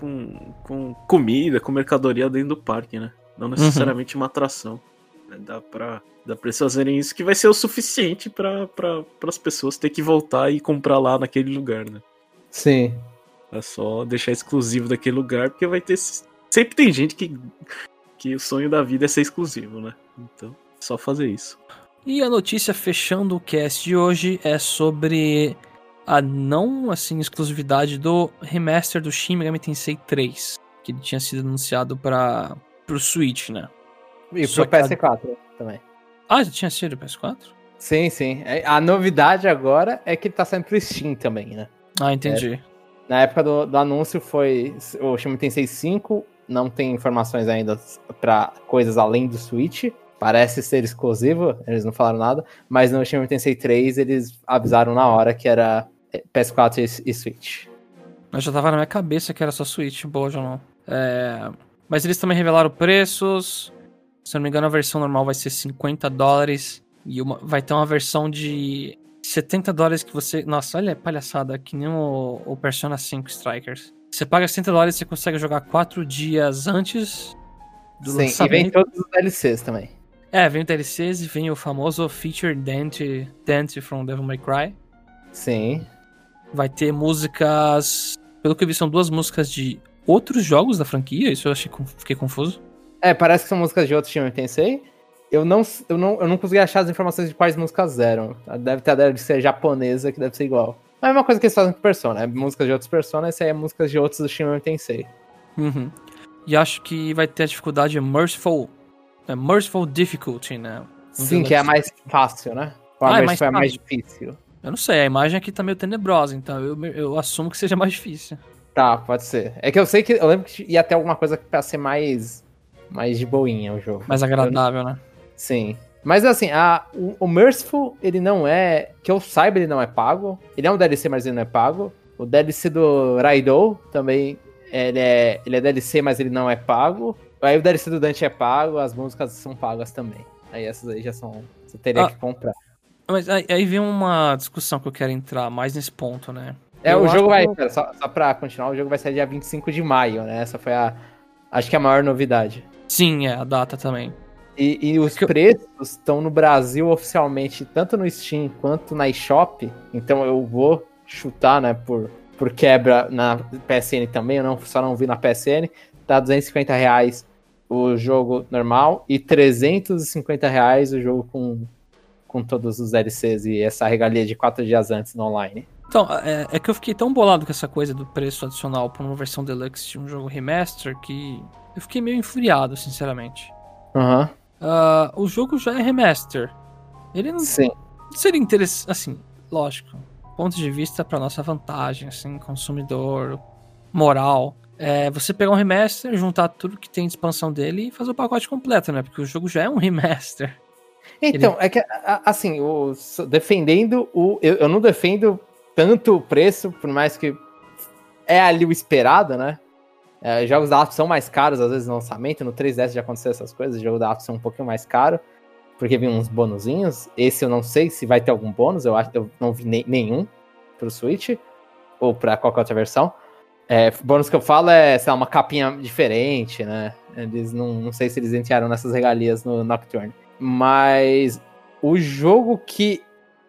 com, com comida, com mercadoria dentro do parque, né? Não necessariamente uma atração. né? Dá pra, dá pra eles fazerem isso que vai ser o suficiente pra, pra, as pessoas ter que voltar e comprar lá naquele lugar, né? Sim. É só deixar exclusivo daquele lugar, porque vai ter. Sempre tem gente que, que o sonho da vida é ser exclusivo, né? Então, só fazer isso. E a notícia fechando o cast de hoje é sobre a não assim exclusividade do remaster do Shin Megami Tensei 3, que ele tinha sido anunciado para pro Switch, né? E Só pro que a- PS4 também. Ah, já tinha sido PS4? Sim, sim. É, A novidade agora é que ele tá saindo pro Steam também, né? Ah, entendi. Na época do, do anúncio foi o Shin Tensei 5, não tem informações ainda pra coisas além do Switch. Parece ser exclusivo, eles não falaram nada, mas no Shin Tensei 3 eles avisaram na hora que era é, PS4 e, e Switch. Mas já tava na minha cabeça que era só Switch, boa já não. É... Mas eles também revelaram preços. Se eu não me engano, a versão normal vai ser 50 dólares. E uma... vai ter uma versão de 70 dólares que você. Nossa, olha palhaçada, que nem o, o Persona 5 Strikers. Você paga 70 dólares e você consegue jogar 4 dias antes do Sim, e lançamento. vem todos os DLCs também. É, vem o DLCs e vem o famoso Feature Dante, Dante from Devil May Cry. Sim. Vai ter músicas. Pelo que eu vi, são duas músicas de outros jogos da franquia. Isso eu achei, fiquei confuso. É, parece que são músicas de outro Tensei. Eu não, eu, não, eu não consegui achar as informações de quais músicas eram. Deve ter a DLC japonesa que deve ser igual. Mas é uma coisa que eles fazem com Persona. É músicas de outros Persona, esse aí é músicas de outros do Shin Tensei. Uhum. E acho que vai ter a dificuldade Merciful. É Merciful Difficulty, né? Sim, que é a mais fácil, né? Ou Ah, é mais, mais difícil. Eu não sei, a imagem aqui tá meio tenebrosa, então eu, eu assumo que seja mais difícil. Tá, pode ser. É que eu sei que. Eu lembro que ia ter alguma coisa pra ser mais. Mais de boinha o jogo. Mais agradável, né? Sim. Mas assim, a, o, o Merciful, ele não é. Que eu saiba, ele não é pago. Ele é um DLC, mas ele não é pago. O DLC do Raidou também. Ele é, ele é DLC, mas ele não é pago. Aí o DLC do Dante é pago, as músicas são pagas também. Aí essas aí já são. Você teria Ah. que comprar. Mas aí, aí vem uma discussão que eu quero entrar mais nesse ponto, né? É, Eu o jogo vai. Pera, só, só pra continuar, o jogo vai sair dia 25 de maio, né? Essa foi a. Acho que a maior novidade. Sim, é, a data também. E, e os Que eu- preços estão no Brasil oficialmente, tanto no Steam quanto na eShop. Então eu vou chutar, né, por, por quebra na PSN também. Eu não, só não vi na PSN. Tá 250 reais o jogo normal e 350 reais o jogo com, com todos os DLCs e essa regalia de quatro dias antes no online. Então, é, é, que eu fiquei tão bolado com essa coisa do preço adicional pra uma versão deluxe de um jogo remaster que eu fiquei meio enfuriado, sinceramente. Aham. Uhum. Uh, o jogo já é remaster. Ele não Sim. seria interessante. Assim, lógico. Ponto de vista para nossa vantagem, assim, consumidor, moral. É você pegar um remaster, juntar tudo que tem de expansão dele e fazer o pacote completo, né? Porque o jogo já é um remaster. Então, Ele... é que, assim, o, defendendo o. Eu, eu não defendo tanto o preço, por mais que é ali o esperado, né? É, jogos da Atos são mais caros, às vezes, no lançamento. No 3DS já aconteceu essas coisas. O jogo da Atos são um pouquinho mais caro, porque vem uns bonuzinhos. Esse eu não sei se vai ter algum bônus. Eu acho que eu não vi ne nenhum pro Switch ou para qualquer outra versão. É, bônus que eu falo é, sei lá, uma capinha diferente, né? Eles não, não sei se eles entraram nessas regalias no Nocturne. Mas o jogo que,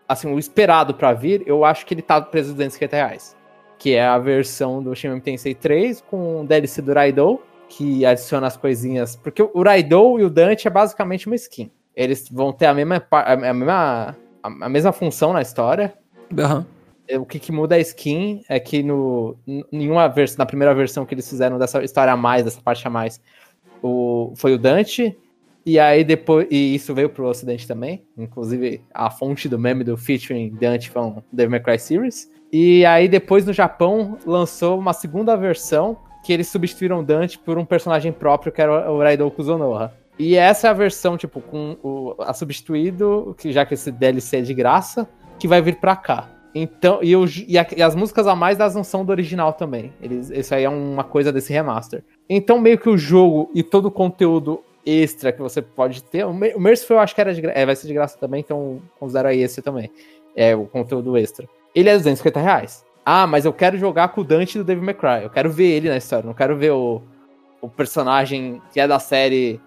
assim, o esperado para vir, eu acho que ele tá preso 250 reais que é a versão do Shin Megami Tensei 3 com o DLC do Raidou, que adiciona as coisinhas, porque o Raidou e o Dante é basicamente uma skin. Eles vão ter a mesma a mesma, a mesma função na história. Uhum. O que, que, muda a skin é que no nenhuma versão, na primeira versão que eles fizeram dessa história a mais, dessa parte a mais, o, foi o Dante. E aí depois. E isso veio pro ocidente também. Inclusive, a fonte do meme do featuring Dante um Devil May Cry Series. E aí depois no Japão lançou uma segunda versão que eles substituíram Dante por um personagem próprio que era o Raidou Kuzonoha. E essa é a versão, tipo, com o a substituído, que já que esse DLC é de graça, que vai vir pra cá. Então, e, o, e, a, e, as músicas a mais das não são do original também. Eles, isso aí é uma coisa desse remaster. Então, meio que o jogo e todo o conteúdo extra que você pode ter. O, o Merciful eu acho que era de, é, vai ser de graça também, então considera aí esse também. É o conteúdo extra ele é 250 reais. Ah, mas eu quero jogar com o Dante do Devil May Cry. Eu quero ver ele na história. Não quero ver o, o personagem que é da série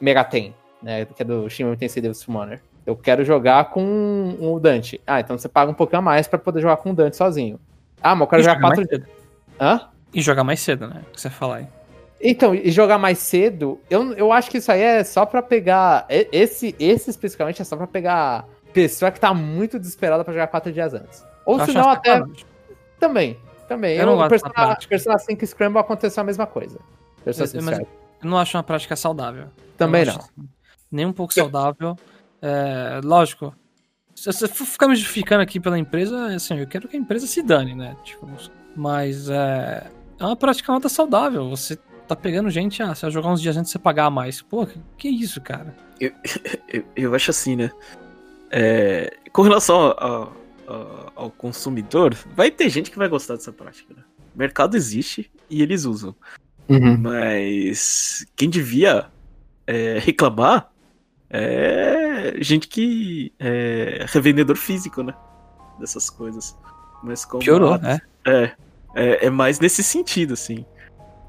Megaten, né? Que é do Shin Megami Tensei Devil Summoner. Eu quero jogar com o Dante. Ah, então você paga um pouquinho a mais para poder jogar com o Dante sozinho. Ah, mas eu quero e jogar quatro. Cedo. Hã? E jogar mais cedo, né? Que você falar aí. Então, e jogar mais cedo, eu, eu acho que isso aí é só para pegar. Esse, esse especificamente é só para pegar pessoa que tá muito desesperada para jogar quatro dias antes. Ou se não, até. Também. Também. Eu, eu não gosto Persona, Persona 5 Scramble aconteceu a mesma coisa. Persona eu, mas eu não acho uma prática saudável. Também não. não. Assim, nem um pouco saudável. É, lógico. Se você for ficar me justificando aqui pela empresa, assim, eu quero que a empresa se dane, né? Tipo, mas é, é uma prática nada saudável. Você tá pegando gente, ah, você vai jogar uns dias antes de você pagar mais. Pô, que, que isso, cara? Eu, eu, eu acho assim, né? É, com relação a, ao consumidor, vai ter gente que vai gostar dessa prática. Né? O mercado existe e eles usam. Uhum. Mas quem devia é, reclamar é gente que é revendedor físico, né? Dessas coisas. Mas como Piorou, né? É, é, é mais nesse sentido, assim.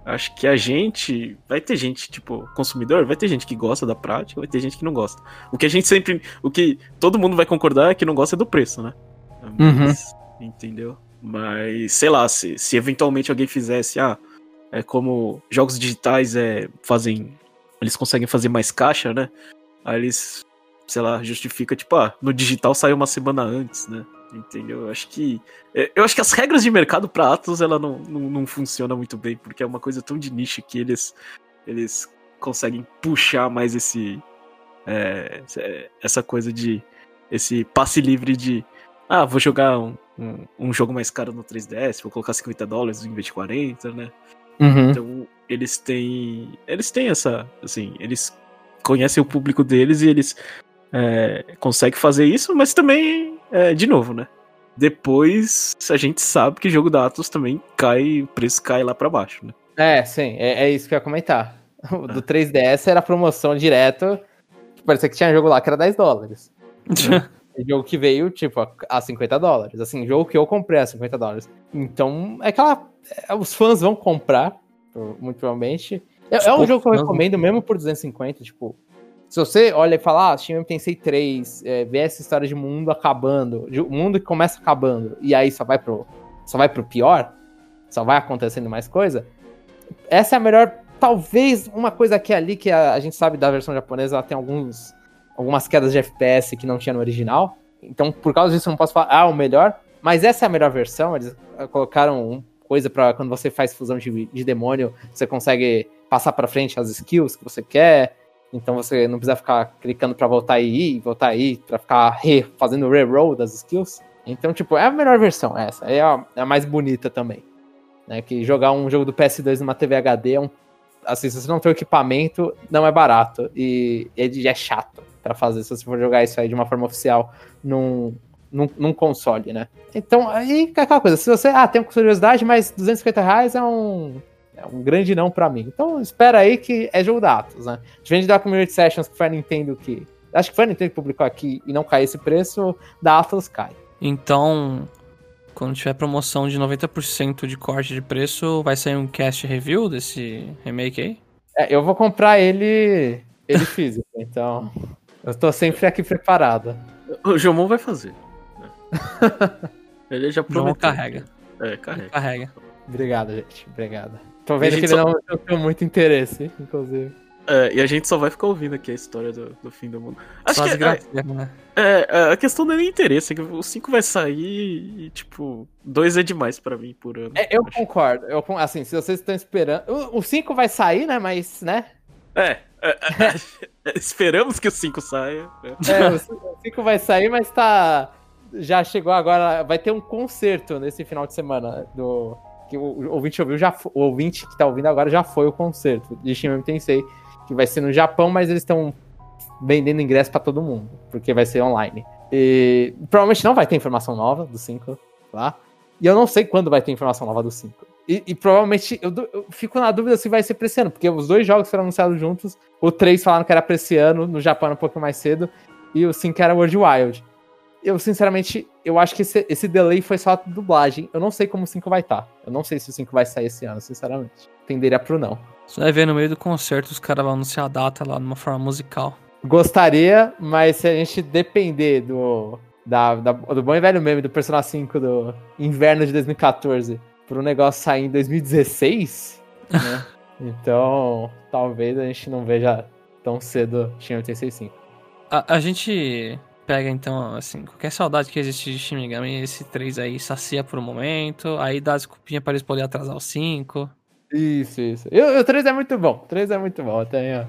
Acho que a gente. Vai ter gente, tipo, consumidor, vai ter gente que gosta da prática, vai ter gente que não gosta. O que a gente sempre. O que todo mundo vai concordar é que não gosta é do preço, né? Mas, uhum. Entendeu? Mas, sei lá, se, se eventualmente alguém fizesse, ah, é como jogos digitais é, fazem. Eles conseguem fazer mais caixa, né? Aí eles, sei lá, justifica, tipo, ah, no digital saiu uma semana antes, né? Entendeu? Eu acho que. É, eu acho que as regras de mercado para Atlas ela não, não, não funciona muito bem, porque é uma coisa tão de nicho que eles, eles conseguem puxar mais esse. É, essa coisa de. Esse passe livre de. Ah, vou jogar um, um, um, jogo mais caro no 3DS, vou colocar 50 dólares em vez de 40, né? Uhum. Então, eles têm. Eles têm essa. Assim, eles conhecem o público deles e eles é, conseguem fazer isso, mas também é, de novo, né? Depois a gente sabe que jogo da Atlas também cai, o preço cai lá para baixo, né? É, sim, é, é, isso que eu ia comentar. O do 3DS era promoção direto, parecia que tinha jogo lá que era 10 dólares. jogo que veio, tipo, a 50 dólares. Assim, jogo que eu comprei a 50 dólares. Então, é aquela. É, os fãs vão comprar, muito provavelmente. É, é um jogo que eu recomendo mesmo por 250, tipo, se você olha e fala, ah, Shin Tensei 3, é, vê essa história de mundo acabando, de, mundo que começa acabando, e aí só vai pro, só vai pro pior, só vai acontecendo mais coisa, essa é a melhor, talvez uma coisa aqui ali que a, a gente sabe da versão japonesa, ela tem alguns algumas quedas de FPS que não tinha no original. Então, por causa disso, eu não posso falar, ah, o melhor. Mas essa é a melhor versão. Eles ah, colocaram coisa para quando você faz fusão de, de demônio, você consegue passar para frente as skills que você quer. Então você não precisa ficar clicando para voltar e ir, voltar aí, para ficar re, fazendo reroll das skills. Então, tipo, é a melhor versão essa. É a, é a mais bonita também. Né? Que jogar um jogo do PS2 numa TV HD é um. Assim, se você não tem o equipamento, não é barato. E, e é chato para fazer se você for jogar isso aí de uma forma oficial num, num, num, console, né? Então, aí é aquela coisa. Se você. Ah, tem curiosidade, mas 250 reais é um. É um grande não para mim. Então, espera aí que é jogo da Atos, né? Diferente da Community Sessions que foi a Nintendo que. Acho que foi a Nintendo que publicou aqui e não cai esse preço, da Atlas cai. Então, quando tiver promoção de 90% de corte de preço, vai sair um cast review desse remake aí? É, eu vou comprar ele, ele físico, então eu tô sempre aqui preparado. O Jomon vai fazer. Né? ele já prometeu. Jomon carrega. É, carrega. carrega. Obrigado, gente. Obrigado. Tô vendo que ele só... não tem muito interesse, inclusive. É, e a gente só vai ficar ouvindo aqui a história do, do fim do mundo. Acho só que é, né? é, é, a questão não é nem interesse, é que o 5 vai sair e, tipo, 2 é demais pra mim por ano. É, eu acho. concordo. Eu, assim, se vocês estão esperando. O 5 vai sair, né? Mas, né? É. é, é esperamos que o 5 saia. É, o 5 vai sair, mas tá. Já chegou agora. Vai ter um concerto nesse final de semana do. Que o, ouvinte ouviu já. O ouvinte que tá ouvindo agora já foi o concerto de Shin Tensei que vai ser no Japão, mas eles estão vendendo ingresso para todo mundo, porque vai ser online. E provavelmente não vai ter informação nova do 5 lá. E eu não sei quando vai ter informação nova do 5. E, e, provavelmente eu, eu, fico na dúvida se vai ser pra esse ano, porque os dois jogos foram anunciados juntos. O 3 falaram que era pra esse ano, no Japão um pouco mais cedo, e o 5 era World Wild. Eu, sinceramente, eu acho que esse, esse delay foi só dublagem. Eu não sei como o 5 vai estar. Tá. Eu não sei se o 5 vai sair esse ano, sinceramente. Tenderia pro não. Você vai ver no meio do concerto os caras vão anunciar a data lá numa forma musical. Gostaria, mas se a gente depender do, da, da, do bom e velho meme do Persona 5 do inverno de 2014 para o negócio sair em 2016, né? então talvez a gente não veja tão cedo Shin 865. A, a gente pega então, assim, qualquer saudade que existe de Shin Megami, esse 3 aí sacia por um momento, aí dá desculpinha para eles poderem atrasar o 5. Isso, isso. E o 3 é muito bom. O 3 é muito bom. Até,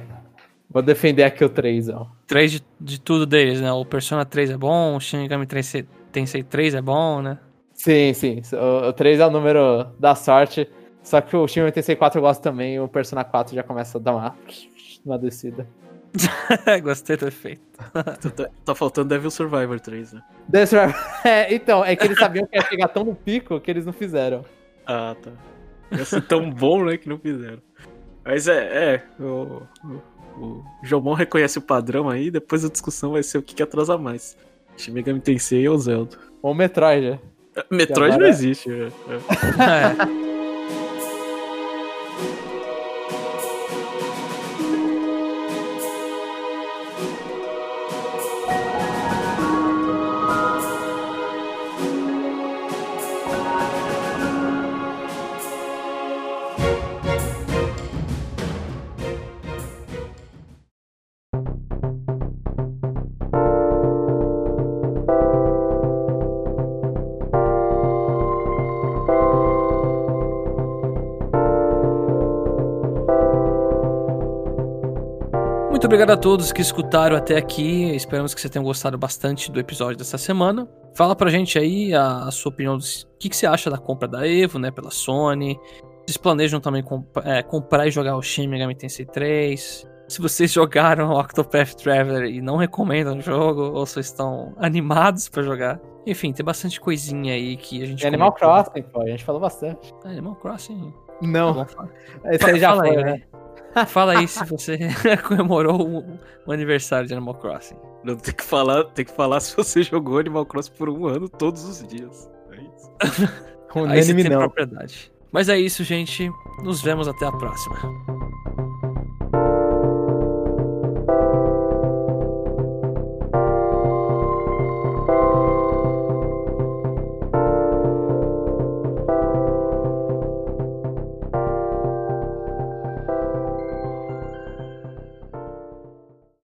Vou defender aqui o 3, ó. 3 de, de tudo deles, né? O Persona 3 é bom, o Shin Megami Tensei 3 é bom, né? Sim, sim. O, o 3 é o número da sorte. Só que o Shin Megami Tensei 4 eu gosto também, o Persona 4 já começa a dar uma, uma descida. Gostei do efeito. tá, tá, faltando Devil Survivor 3, né? Devil Survivor. É, então, é que eles sabiam que ia chegar tão no pico que eles não fizeram. Ah, tá. Ia ser tão bom, né, que não fizeram. Mas é, é o, o, o Jomon reconhece o padrão aí, depois a discussão vai ser o que, que atrasa mais. Shin Megami Tensei ou Zelda. Ou Metroid, né? Metroid não existe. É. é. Obrigado a todos que escutaram até aqui. Esperamos que vocês tenham gostado bastante do episódio dessa semana. Fala pra gente aí a, a sua opinião. O que, que, você acha da compra da Evo, né? Pela Sony. Vocês planejam também comp é, comprar e jogar o Shin Megami Tensei 3? Se vocês jogaram o Octopath Traveler e não recomendam o jogo, ou vocês estão animados para jogar. Enfim, tem bastante coisinha aí que a gente. E Animal Crossing, pô, a gente falou bastante. Animal Crossing. Não. Tá Esse aí já foi, aí, né? Fala aí se você comemorou o, aniversário de Animal Crossing. Não, tem que falar, tem que falar se você jogou Animal Crossing por um ano todos os dias. É isso. aí você tem não. propriedade. Mas é isso, gente. Nos vemos até a próxima.